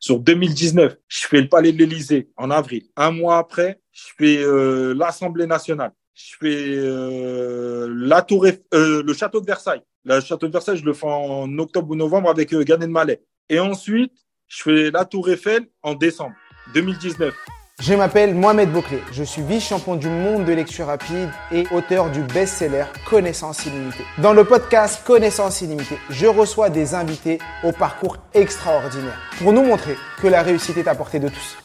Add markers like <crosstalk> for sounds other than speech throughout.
Sur 2019, je fais le Palais de l'Élysée en avril. Un mois après, je fais euh, l'Assemblée nationale. Je fais euh, la tour, euh, le château de Versailles. Le château de Versailles, je le fais en octobre ou novembre avec Gad Mallet. Et ensuite, je fais la tour Eiffel en décembre 2019. Je m'appelle Mohamed Bouclé, je suis vice-champion du monde de lecture rapide et auteur du best-seller Connaissance illimitée. Dans le podcast Connaissance illimitée, je reçois des invités au parcours extraordinaire pour nous montrer que la réussite est à portée de tous.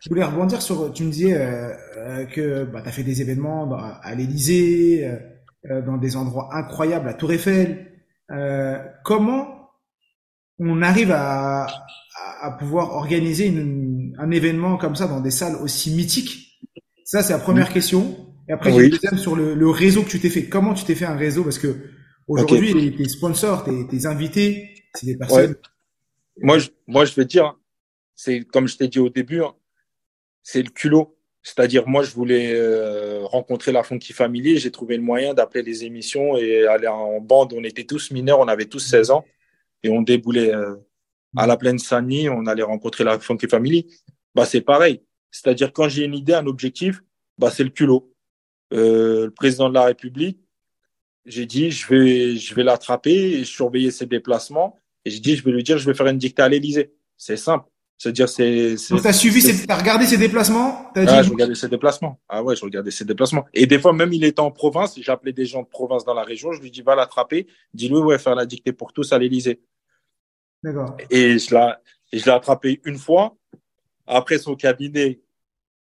Je voulais rebondir sur, tu me disais euh, euh, que bah, tu as fait des événements bah, à l'Élysée, euh, dans des endroits incroyables, à Tour Eiffel. comment on arrive à, à pouvoir organiser une, un événement comme ça dans des salles aussi mythiques? Ça, c'est la première question. Et après, j'ai une deuxième sur le, le, réseau que tu t'es fait. Comment tu t'es fait un réseau? Parce que aujourd'hui, okay. tes sponsors, tes, tes invités, c'est des personnes. Ouais. Moi, je, moi, je vais dire, c'est comme je t'ai dit au début, hein, c'est le culot. C'est-à-dire, moi, je voulais euh, rencontrer la Funky Family. J'ai trouvé le moyen d'appeler les émissions et aller en bande. On était tous mineurs, on avait tous 16 ans et on déboulait euh, à la plaine Saint-Denis, on allait rencontrer la Funky Family. Bah, c'est pareil. C'est-à-dire, quand j'ai une idée, un objectif, bah, c'est le culot. Euh, le président de la République, j'ai dit, je vais, je vais l'attraper et surveiller ses déplacements. Et j'ai dit, je vais lui dire, je vais faire une dictée à l'Élysée. C'est simple. C'est-à-dire, c'est. Donc, t'as suivi, ses, t'as regardé ses déplacements? As Ah, je regardais ses déplacements. Ah ouais, je regardais ses déplacements. Et des fois, même il était en province, j'appelais des gens de province dans la région, je lui dis, va l'attraper, dis-lui, ouais, faire la dictée pour tous à l'Élysée. Et je l'ai, je l'ai attrapé une fois. Après son cabinet,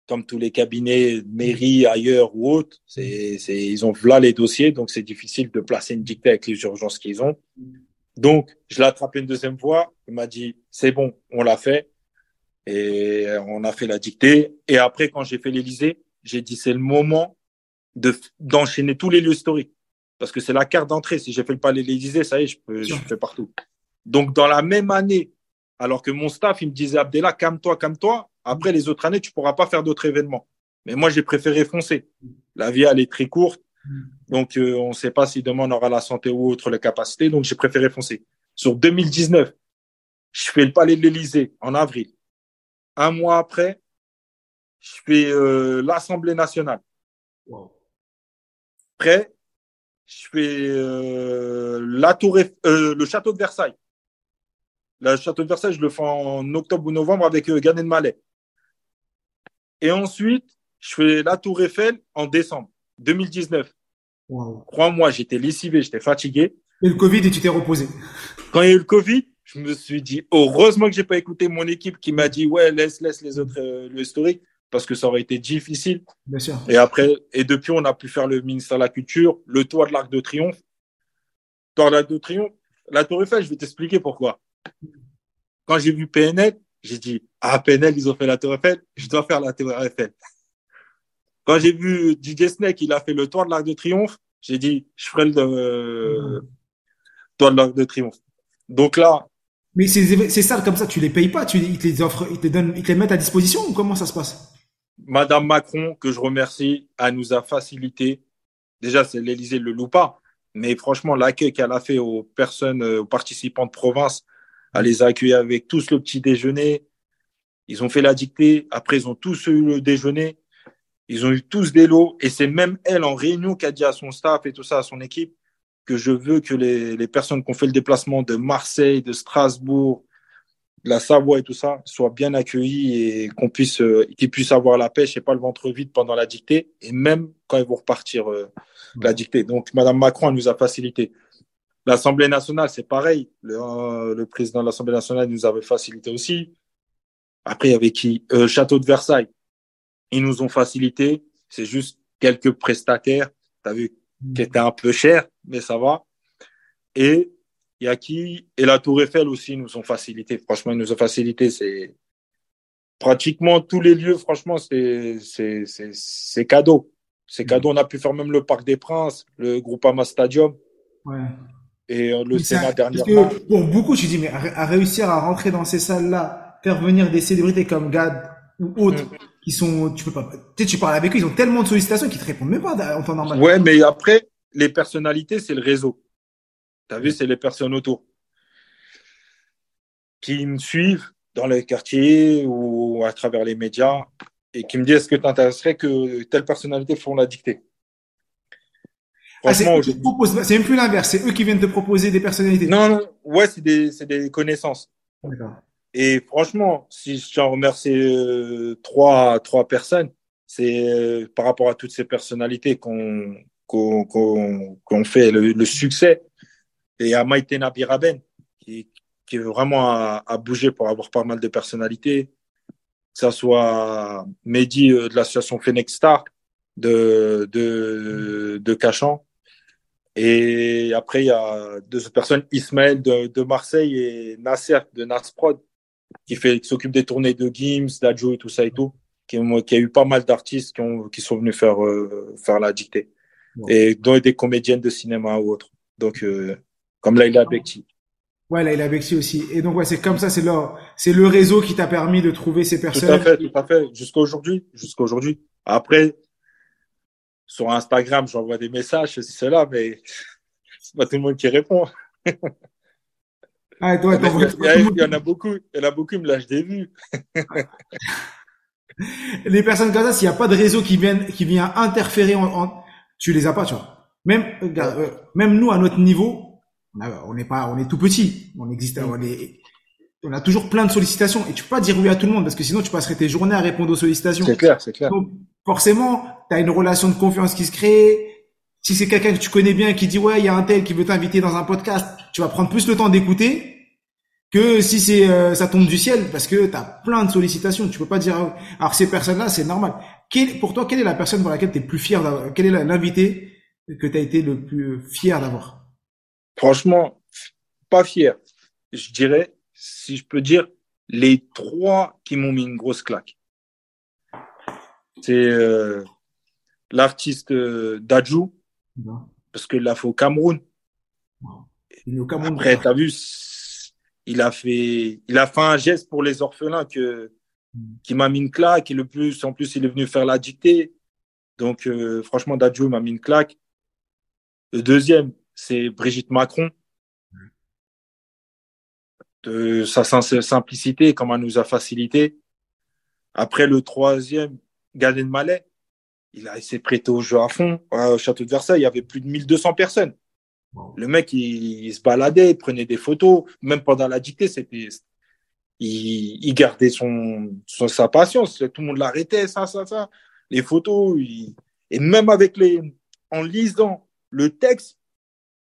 comme tous les cabinets, mairie, ailleurs ou autres, c'est, c'est, ils ont là les dossiers, donc c'est difficile de placer une dictée avec les urgences qu'ils ont. Donc, je l'ai attrapé une deuxième fois. Il m'a dit, c'est bon, on l'a fait. Et on a fait la dictée. Et après, quand j'ai fait l'Élysée, j'ai dit, c'est le moment de, d'enchaîner tous les lieux historiques. Parce que c'est la carte d'entrée. Si j'ai fait le palais de l'Élysée, ça y est, je peux, je fais partout. Donc, dans la même année, alors que mon staff, il me disait, Abdella, calme-toi, calme-toi. Après, les autres années, tu pourras pas faire d'autres événements. Mais moi, j'ai préféré foncer. La vie, elle est très courte. Donc, euh, on ne sait pas si demain on aura la santé ou autre, les capacités. Donc, j'ai préféré foncer. Sur 2019, je fais le palais de l'Élysée en avril. Un mois après, je fais euh, l'Assemblée nationale. Wow. Après, je fais euh, la tour, euh, le château de Versailles. Le château de Versailles, je le fais en octobre ou novembre avec euh, Gad Mallet. Et ensuite, je fais la Tour Eiffel en décembre 2019. Wow. Crois-moi, j'étais lessivé, j'étais fatigué. Et le Covid, et tu t'es reposé. Quand il y a eu le Covid, je me suis dit, heureusement que j'ai pas écouté mon équipe qui m'a dit, ouais, laisse, laisse les autres, euh, le historique, parce que ça aurait été difficile. Bien sûr. Et après, et depuis, on a pu faire le ministère de la Culture, le toit de l'Arc de Triomphe. Toit de l'Arc de Triomphe, la Tour Eiffel, je vais t'expliquer pourquoi. Quand j'ai vu PNL, j'ai dit, ah, PNL, ils ont fait la Tour Eiffel, je dois faire la Tour Eiffel. Quand j'ai vu DJ Snake, il a fait le toit de l'Arc de Triomphe, j'ai dit, je ferai le euh, toit de l'Arc de Triomphe. Donc là. Mais c'est, c'est ça, comme ça, tu les payes pas, tu, ils te les offrent, ils te donnent, ils te les mettent à disposition ou comment ça se passe? Madame Macron, que je remercie, elle nous a facilité. Déjà, c'est l'Élysée le loue pas. Mais franchement, l'accueil qu'elle a fait aux personnes, aux participants de province, elle les a accueillis avec tous le petit déjeuner. Ils ont fait la dictée. Après, ils ont tous eu le déjeuner. Ils ont eu tous des lots. Et c'est même elle, en réunion, qui a dit à son staff et tout ça, à son équipe, que je veux que les, les personnes qui ont fait le déplacement de Marseille, de Strasbourg, de la Savoie et tout ça soient bien accueillis et qu'on puisse, euh, qu'ils puissent avoir la pêche et pas le ventre vide pendant la dictée et même quand ils vont repartir euh, la dictée. Donc, Madame Macron, elle nous a facilité. L'Assemblée nationale, c'est pareil. Le, euh, le président de l'Assemblée nationale nous avait facilité aussi. Après, il y avait qui? Euh, Château de Versailles. Ils nous ont facilité. C'est juste quelques prestataires, tu as vu, qui étaient un peu chers, mais ça va. Et Il y a qui? Et la Tour Eiffel aussi nous ont facilité. Franchement, ils nous ont facilité. C'est pratiquement tous les lieux. Franchement, c'est c'est c'est cadeau. C'est mm. cadeau. On a pu faire même le Parc des Princes, le Groupama Stadium. Ouais. Et euh, le Sénat dernièrement. pour beaucoup, je dis, mais à, réussir à rentrer dans ces salles-là, faire venir des célébrités comme Gad ou autres, mm. qui sont, tu peux pas, tu tu parles avec eux, ils ont tellement de sollicitations qu'ils te répondent même pas en temps normal. Ouais, mais après, les personnalités, c'est le réseau. Tu as vu, c'est les personnes autour qui me suivent dans les quartiers ou à travers les médias et qui me disent est-ce que t'intéresserais que telle personnalité font la dictée? Ah, c'est même plus l'inverse, c'est eux qui viennent te proposer des personnalités. Non, non, ouais, c'est des, des connaissances. Et franchement, si je tiens remercie euh, trois, trois personnes, c'est euh, par rapport à toutes ces personnalités qu'on qu'on fait le, succès. Et à Maïté Nabiraben, qui, qui est vraiment à, à, bouger pour avoir pas mal de personnalités. Que ça soit Mehdi euh, de l'association Phoenix Star de, de, de Cachan. Et après, il y a deux autres personnes, Ismaël de, de Marseille et Nasser de Nasprod, qui fait, qui s'occupe des tournées de Gims, d'Adjo et tout ça et tout, qui, qui a eu pas mal d'artistes qui, ont, qui sont venus faire, euh, faire la dictée et dont des comédiennes de cinéma ou autres. Donc, euh, comme Laila Bekti. Ouais, Laila Bekti aussi. Et donc, ouais, c'est comme ça, c'est le, c'est le réseau qui t'a permis de trouver ces personnes. Tout à fait, tout à fait. Jusqu'à aujourd'hui, jusqu'à aujourd'hui. Après, sur Instagram, j'envoie des messages, ceci, cela, mais c'est pas tout le monde qui répond. Ah, toi, il, y, en a beaucoup, il y en a beaucoup qui me lâchent des vues. <laughs> les personnes comme ça, s'il n'y a pas de réseau qui vient, qui vient interférer en tu les as pas, tu vois. Même, euh, même nous, à notre niveau, on n'est pas, on est tout petit. On existe, on est, on a toujours plein de sollicitations et tu peux pas dire oui à tout le monde parce que sinon tu passerais tes journées à répondre aux sollicitations. C'est clair, c'est clair. Donc, forcément, tu as une relation de confiance qui se crée. Si c'est quelqu'un que tu connais bien qui dit ouais, il y a un tel qui veut t'inviter dans un podcast, tu vas prendre plus le temps d'écouter que si c'est euh, ça tombe du ciel parce que tu as plein de sollicitations, tu peux pas dire alors ces personnes-là, c'est normal pour toi, quelle est la personne pour laquelle tu es plus fier d'avoir Quel est l'invité que tu as été le plus fier d'avoir? Franchement, pas fier. Je dirais, si je peux dire, les trois qui m'ont mis une grosse claque. C'est euh, l'artiste euh, Dajou, parce qu'il l'a fait au Cameroun. Au Cameroun Après, tu as vu, il a fait, il a fait un geste pour les orphelins que qui m'a mis une claque. Et le plus, en plus, il est venu faire la dictée. Donc, euh, franchement, Dadjo m'a mis une claque. Le deuxième, c'est Brigitte Macron. De sa simplicité, comment elle nous a facilité. Après, le troisième, Gad Mallet. Il a essayé de prêter au jeu à fond. Au château de Versailles, il y avait plus de 1200 personnes. Le mec, il, se baladait, il prenait des photos. Même pendant la dictée, c'était il, il gardait son, son, sa patience. Tout le monde l'arrêtait, ça, ça, ça. Les photos, et même avec les, en lisant le texte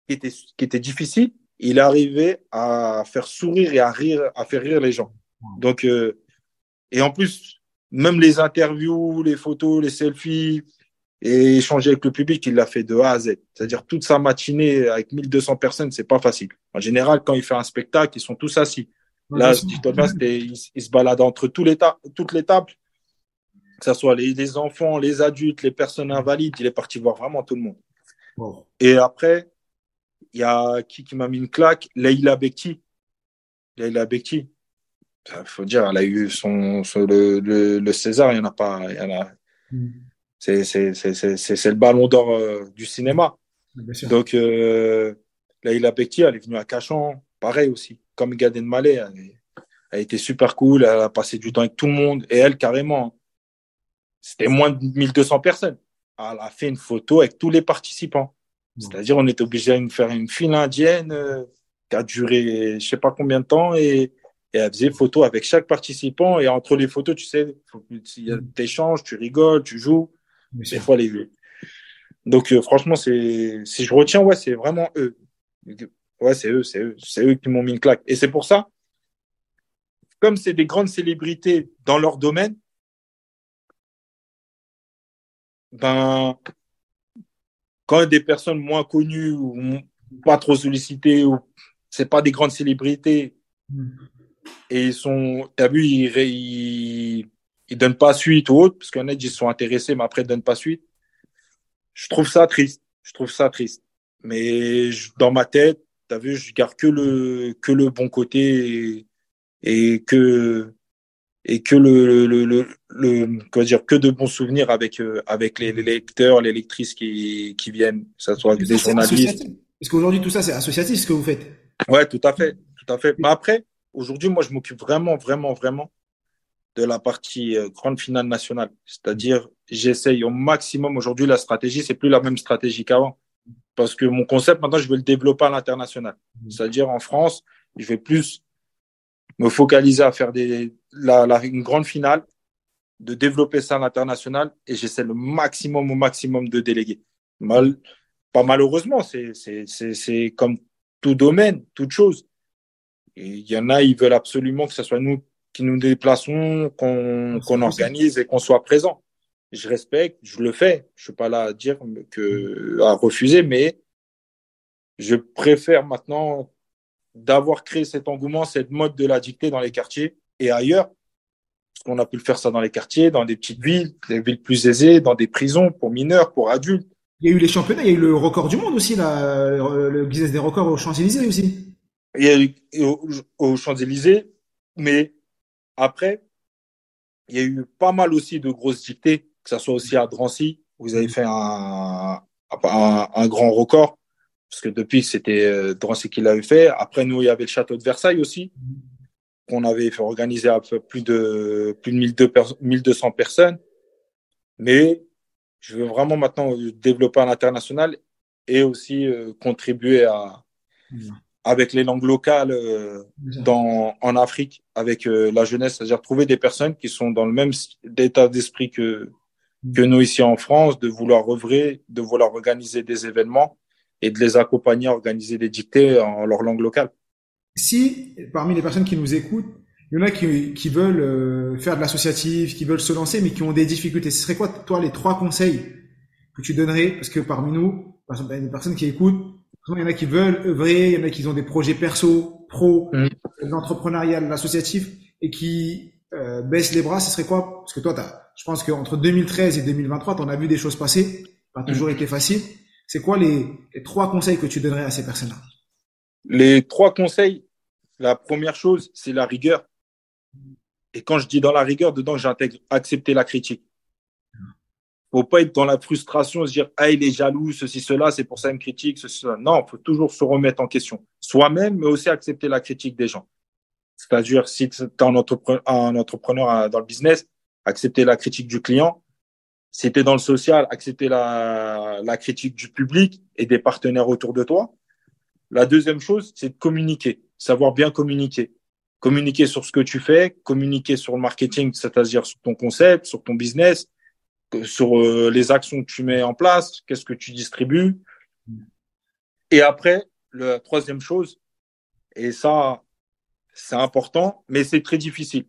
qui était, qui était difficile, il arrivait à faire sourire et à rire, à faire rire les gens. Donc, euh, et en plus, même les interviews, les photos, les selfies, et échanger avec le public, il l'a fait de A à Z. C'est-à-dire toute sa matinée avec 1200 personnes, c'est pas facile. En général, quand il fait un spectacle, ils sont tous assis. Là, il, il, se balade entre tous les toutes les tables, que ce soit les, enfants, les adultes, les personnes invalides. Il est parti voir vraiment tout le monde. Et après, il y a qui qui m'a mis une claque? Leila Bekti. Leila Bekti. Il faut dire, elle a eu son, le, le, César, il n'y en a pas. Il y en a, mm. c'est, le ballon d'or euh, du cinéma. Donc, euh, Leila Bekti, elle est venue à Cachan, pareil aussi comme Gaden Malé, elle, a été super cool, elle a passé du temps avec tout le monde. Et elle, carrément, c'était moins de 1200 personnes. Elle a fait une photo avec tous les participants. C'est-à-dire, on était obligé de faire une file indienne euh, qui a duré je sais pas combien de temps et, et elle faisait photo avec chaque participant. Et entre les photos, tu sais, il y a des échanges, tu rigoles, tu joues. Des fois, les Donc, euh, franchement, c'est, si je retiens, ouais, c'est vraiment eux. Ouais, c'est eux, c'est eux, c'est eux qui m'ont mis une claque. Et c'est pour ça, comme c'est des grandes célébrités dans leur domaine, ben, quand des personnes moins connues ou pas trop sollicitées, ou c'est pas des grandes célébrités. Mm. Et ils sont, t'as vu, ils, ils, ils, donnent pas suite ou autre, parce qu'en net, ils sont intéressés, mais après, ils donnent pas suite. Je trouve ça triste. Je trouve ça triste. Mais dans ma tête, t'as vu, je garde que le, que le bon côté et, et que, et que le, le, le, le comment dire que de bons souvenirs avec euh, avec les, les, lecteurs, les lectrices qui qui viennent, que ce soit des journalistes. Est-ce qu'aujourd'hui tout ça c'est associatif ce que vous faites? Ouais, tout à fait, tout à fait. Mais après, aujourd'hui, moi, je m'occupe vraiment, vraiment, vraiment de la partie euh, grande finale nationale. C'est-à-dire, j'essaye au maximum. Aujourd'hui, la stratégie, c'est plus la même stratégie qu'avant. Parce que mon concept, maintenant, je veux le développer à l'international. Mmh. C'est-à-dire, en France, je vais plus me focaliser à faire des, la, la, une grande finale, de développer ça à l'international et j'essaie le maximum au maximum de déléguer. Mal, pas malheureusement, c'est comme tout domaine, toute chose. Il y en a, ils veulent absolument que ce soit nous qui nous déplaçons, qu'on organise et qu'on soit présent. Je respecte, je le fais. Je suis pas là à dire que à refuser, mais je préfère maintenant d'avoir créé cet engouement, cette mode de la dictée dans les quartiers et ailleurs. Parce qu'on a pu le faire ça dans les quartiers, dans des petites villes, des villes plus aisées, dans des prisons pour mineurs, pour adultes. Il y a eu les championnats, il y a eu le record du monde aussi, là, le Guinness des records aux Champs-Élysées aussi. Il y a eu aux Champs-Élysées, mais après, il y a eu pas mal aussi de grosses dictées, que ce soit aussi à Drancy, où vous avez fait un, un, un grand record parce que depuis c'était euh, Drancy qui l'avait fait. Après nous, il y avait le château de Versailles aussi, qu'on avait fait organiser à plus de plus de 1200 personnes. Mais je veux vraiment maintenant développer à l'international et aussi euh, contribuer à avec les langues locales euh, dans en Afrique avec la jeunesse, c'est-à-dire trouver des personnes qui sont dans le même état d'esprit que que nous ici en France, de vouloir œuvrer, de vouloir organiser des événements et de les accompagner à organiser des dictées en leur langue locale. Si parmi les personnes qui nous écoutent, il y en a qui, qui veulent euh, faire de l'associatif, qui veulent se lancer, mais qui ont des difficultés, ce serait quoi, toi, les trois conseils que tu donnerais? Parce que parmi nous, par exemple, il y a des personnes qui écoutent, il y en a qui veulent œuvrer, il y en a qui ont des projets perso, pro, mmh. l'entrepreneuriat, l'associatif, et qui euh, baissent les bras, ce serait quoi? Parce que toi, as, je pense qu'entre 2013 et 2023, tu en as vu des choses passer, pas toujours mmh. été facile. C'est quoi les, trois conseils que tu donnerais à ces personnes-là? Les trois conseils, la première chose, c'est la rigueur. Et quand je dis dans la rigueur, dedans, j'intègre accepter la critique. Faut pas être dans la frustration, se dire ah il est jaloux, ceci cela, c'est pour ça une critique, ceci cela. Non, faut toujours se remettre en question, soi-même, mais aussi accepter la critique des gens. C'est-à-dire si tu es un entrepreneur, entrepreneur dans le business, accepter la critique du client, si tu dans le social, accepter la critique du public et des partenaires autour de toi. La deuxième chose, c'est de communiquer, savoir bien communiquer. Communiquer sur ce que tu fais, communiquer sur le marketing, c'est-à-dire sur ton concept, sur ton business, sur euh, les actions que tu mets en place, qu'est-ce que tu distribues. Et après, la troisième chose, et ça, c'est important, mais c'est très difficile,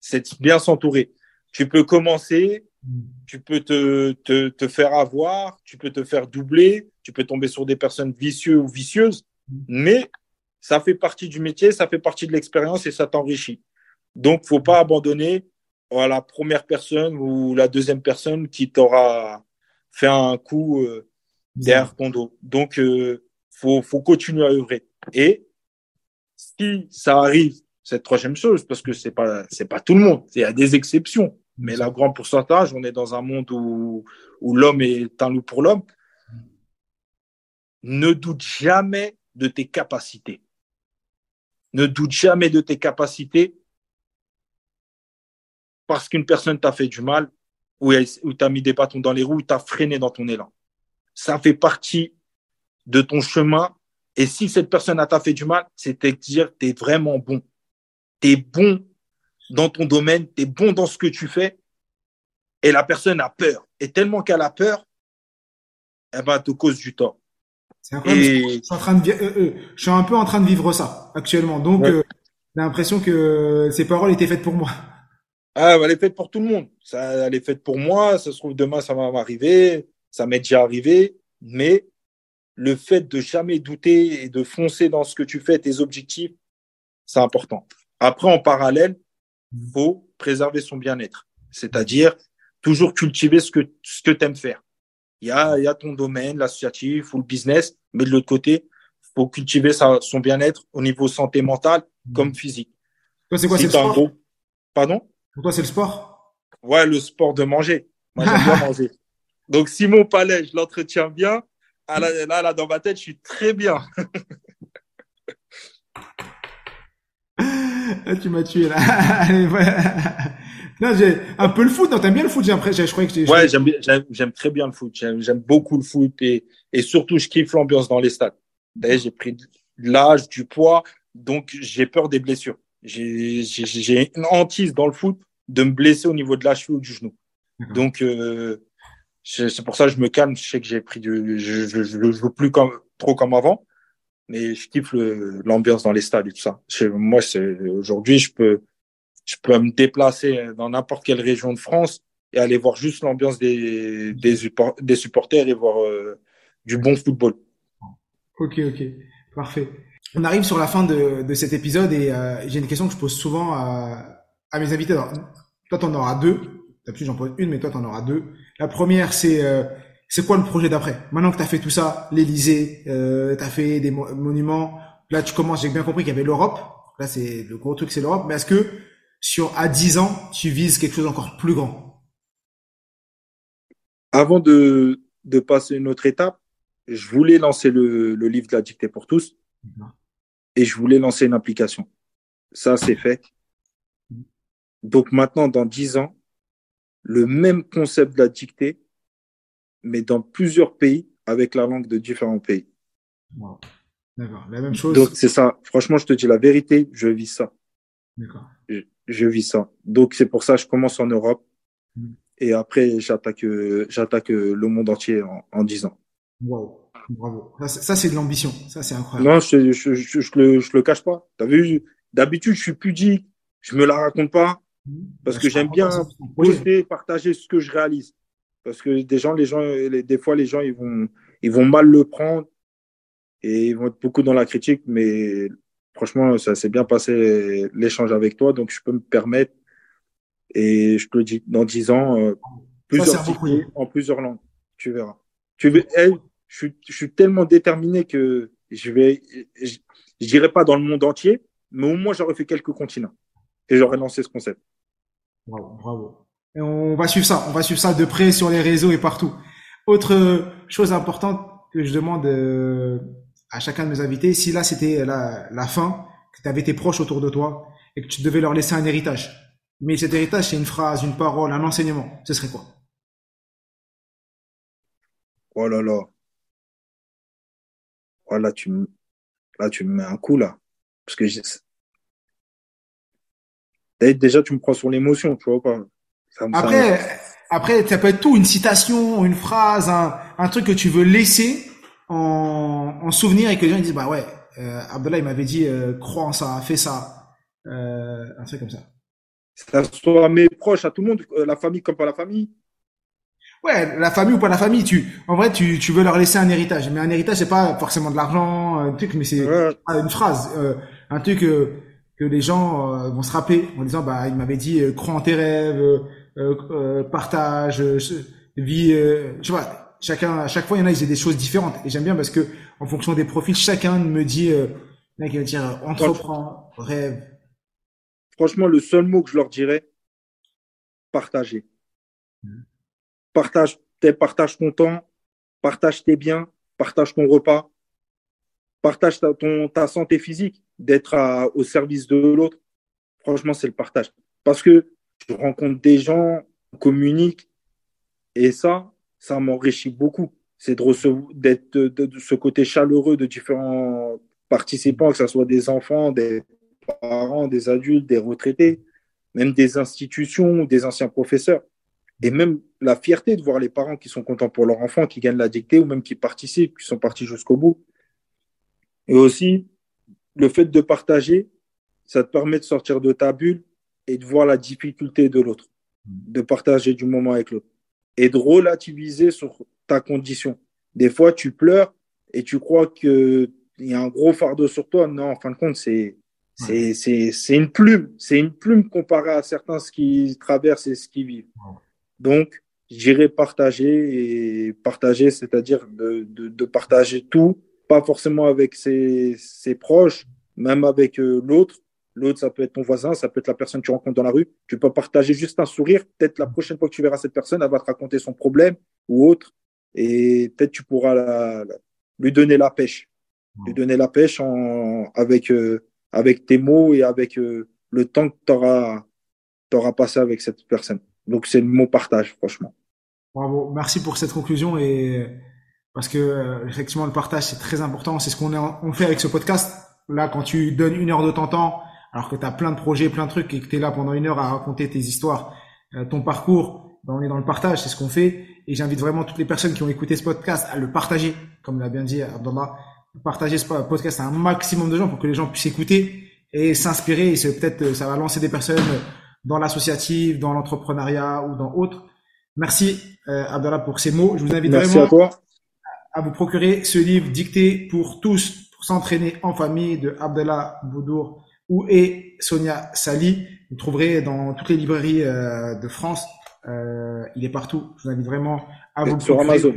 c'est bien s'entourer. Tu peux commencer, tu peux te, te, te, faire avoir, tu peux te faire doubler, tu peux tomber sur des personnes vicieuses ou vicieuses, mais ça fait partie du métier, ça fait partie de l'expérience et ça t'enrichit. Donc, faut pas abandonner à la première personne ou la deuxième personne qui t'aura fait un coup euh, derrière ton dos. Donc, euh, faut, faut continuer à œuvrer. Et si ça arrive, cette troisième chose, parce que c'est pas, c'est pas tout le monde, il y a des exceptions. Mais la grand pourcentage, on est dans un monde où, où l'homme est un loup pour l'homme. Ne doute jamais de tes capacités. Ne doute jamais de tes capacités parce qu'une personne t'a fait du mal ou, ou t'a mis des bâtons dans les roues ou t'a freiné dans ton élan. Ça fait partie de ton chemin. Et si cette personne t'a fait du mal, c'est dire que tu es vraiment bon. Tu es bon dans ton domaine, tu es bon dans ce que tu fais, et la personne a peur. Et tellement qu'elle a peur, elle va te cause du tort. Et... Je, suis en train de, euh, euh, je suis un peu en train de vivre ça actuellement. Donc, euh, j'ai l'impression que ces paroles étaient faites pour moi. Ah, elle est faite pour tout le monde. Ça, elle est faite pour moi. Ça se trouve demain, ça va m'arriver. Ça m'est déjà arrivé. Mais le fait de jamais douter et de foncer dans ce que tu fais, tes objectifs, c'est important. Après, en parallèle, faut préserver son bien-être. C'est-à-dire toujours cultiver ce que, ce que tu aimes faire. Il y a, il y a ton domaine, l'associatif ou le business, mais de l'autre côté, faut cultiver sa, son bien-être au niveau santé mentale comme physique. Toi, c'est quoi, c'est le sport? Gros... Pardon? Pour toi, c'est le sport? Ouais, le sport de manger. Moi, j'aime bien <laughs> manger. Donc, si mon palais, je l'entretiens bien, ah, là, là, là, dans ma tête, je suis très bien. <laughs> Tu m'as tué là. <laughs> non, j'ai un peu le foot. Non, t'aimes bien le foot. J'ai l'impression. Je crois que ouais, j'aime j'aime, j'aime très bien le foot. J'aime, beaucoup le foot et, et surtout, je kiffe l'ambiance dans les stades. D'ailleurs, j'ai pris de l'âge, du poids, donc j'ai peur des blessures. J'ai, une hantise dans le foot de me blesser au niveau de la cheville ou du genou. Donc, euh, c'est pour ça que je me calme. Je sais que j'ai pris du, je, je, je, joue plus comme, trop comme avant, mais je kiffe l'ambiance dans les stades et tout ça. Moi, c'est aujourd'hui, je peux, je peux me déplacer dans n'importe quelle région de France et aller voir juste l'ambiance des, des, des, supporters et voir euh, du bon football. Ok, ok, parfait. On arrive sur la fin de, de cet épisode et euh, j'ai une question que je pose souvent à, à mes invités. Alors, toi, t'en auras deux. D'habitude, j'en pose une, mais toi, t'en auras deux. La première, c'est euh, c'est quoi le projet d'après? Maintenant que tu as fait tout ça, l'Elysée, euh, tu as fait des monuments, là, tu commences, j'ai bien compris qu'il y avait l'Europe. Là, c'est le gros truc, c'est l'Europe. Mais est-ce que sur à 10 ans, tu vises quelque chose encore plus grand? Avant de, de passer une autre étape, je voulais lancer le, le livre de la dictée pour tous et je voulais lancer une application. Ça, c'est fait. Donc maintenant, dans dix ans, le même concept de la dictée, mais dans plusieurs pays avec la langue de différents pays. D'accord. La même chose. Donc c'est ça. Franchement, je te dis la vérité, je vis ça. D'accord. Je, vis ça. Donc c'est pour ça que je commence en Europe mm. et après j'attaque j'attaque le monde entier en, en 10 ans. Wow. Bravo. Ça, c'est de l'ambition. Ça, c'est incroyable. Non, je, je, je, je, le, je le cache pas. T'as vu, d'habitude, je suis pudique. Je me la raconte pas. Mm. Parce que j'aime bien poster, partager ce que je réalise. Parce que des gens, les gens, des fois, les gens, ils vont, ils vont mal le prendre et ils vont être beaucoup dans la critique. Mais franchement, ça s'est bien passé l'échange avec toi, donc je peux me permettre. Et je te le dis, dans dix ans, euh, plusieurs en plusieurs langues. Tu verras. Tu veux, je, suis, je suis tellement déterminé que je vais, je, je dirais pas dans le monde entier, mais au moins j'aurais fait quelques continents et j'aurais lancé ce concept. Bravo, bravo. Et on va suivre ça, on va suivre ça de près sur les réseaux et partout. Autre chose importante que je demande euh, à chacun de mes invités, si là c'était la, la fin, que tu avais tes proches autour de toi et que tu devais leur laisser un héritage. Mais cet héritage, c'est une phrase, une parole, un enseignement. Ce serait quoi? Oh là là. Oh là, tu me, là, tu me mets un coup là. Parce que déjà, tu me prends sur l'émotion, tu vois pas. après, après, ça peut être tout, une citation, une phrase, un, un truc que tu veux laisser en, en souvenir et que les gens disent, bah ouais, euh, Abdallah, il m'avait dit, euh, crois en ça, fais ça, euh, un truc comme ça. Ça soit mes proches, à tout le monde, euh, la famille comme pas la famille. Ouais, la famille ou pas la famille, tu, en vrai, tu, tu veux leur laisser un héritage. Mais un héritage, c'est pas forcément de l'argent, un truc, mais c'est une phrase, euh, un truc, que les gens euh, vont se rappeler en disant bah il m'avait dit euh, crois en tes rêves, euh, partage, vie, tu vois. Chacun, à chaque fois, il y en a, ils ont des choses différentes. Et j'aime bien parce que en fonction des profils, chacun me dit, là, qui va dire entreprends, rêve. Franchement, le seul mot que je leur dirais, partager. Mmh. Partage, partage ton temps, partage tes biens, partage ton repas, partage ta, santé physique, d'être au service de l'autre. Franchement, c'est le partage. Parce que je rencontre des gens, on communique, et ça, ça m'enrichit beaucoup. C'est de d'être de, ce côté chaleureux de différents participants, que ce soit des enfants, des parents, des adultes, des retraités, même des institutions, des anciens professeurs. Et même la fierté de voir les parents qui sont contents pour leur enfant, qui gagnent la dictée, ou même qui participent, qui sont partis jusqu'au bout. Et aussi, le fait de partager, ça te permet de sortir de ta bulle et de voir la difficulté de l'autre, de partager du moment avec l'autre et de relativiser sur ta condition. Des fois, tu pleures et tu crois que il y a un gros fardeau sur toi. Non, en fin de compte, c'est c'est c'est c'est une plume, c'est une plume comparée à certains ce qui traversent et ce qui vivent. Donc, j'irai partager et partager, c'est-à-dire de, de, de, partager tout, pas forcément avec ses, ses proches, même avec euh, l'autre. L'autre, ça peut être ton voisin, ça peut être la personne que tu rencontres dans la rue. Tu peux partager juste un sourire. Peut-être la prochaine fois que tu verras cette personne, elle va te raconter son problème ou autre. Et peut-être tu pourras la, lui donner la pêche. Lui donner la pêche en, avec, euh, avec tes mots et avec euh, le temps que tu auras, auras passé avec cette personne. Donc, c'est le mot partage, franchement. Bravo. Merci pour cette conclusion et parce que euh, effectivement le partage c'est très important. C'est ce qu'on on fait avec ce podcast. Là, quand tu donnes une heure de ton temps, alors que tu as plein de projets, plein de trucs et que tu es là pendant une heure à raconter tes histoires, euh, ton parcours, ben, on est dans le partage, c'est ce qu'on fait. Et j'invite vraiment toutes les personnes qui ont écouté ce podcast à le partager, comme l'a bien dit Abdallah. Partager ce podcast à un maximum de gens pour que les gens puissent écouter et s'inspirer. Et peut-être ça va lancer des personnes dans l'associative, dans l'entrepreneuriat ou dans autres. Merci euh, Abdallah pour ces mots. Je vous invite vraiment à, vous procurer ce livre dicté pour tous pour s'entraîner en famille de Abdallah Boudour ou et Sonia Sali. Vous trouverez dans toutes les librairies euh, de France. Euh, il est partout. Je vous invite vraiment à vous sur Amazon.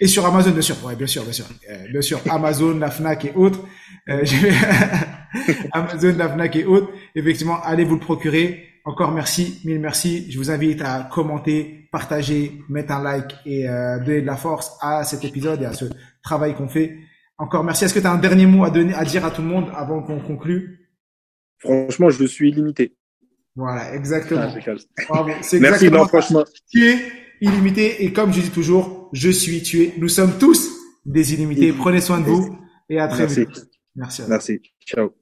Et sur Amazon, bien sûr. Ouais, bien sûr, bien sûr. Euh, bien sûr, Amazon, la Fnac et autres. Euh, <laughs> <laughs> Amazon, la Fnac et autres. Effectivement, allez vous le procurer. Encore merci, mille merci. Je vous invite à commenter, partager, mettre un like et euh, donner de la force à cet épisode et à ce travail qu'on fait. Encore merci. Est-ce que tu as un dernier mot à donner, à dire à tout le monde avant qu'on conclue? Franchement, je suis illimité. Voilà, exactement. Ah, c'est merci, non, franchement. Tu es illimité et comme je dis toujours, je suis tué. Nous sommes tous des illimités. Prenez soin de vous et à très merci. vite. Merci. Merci. Ciao.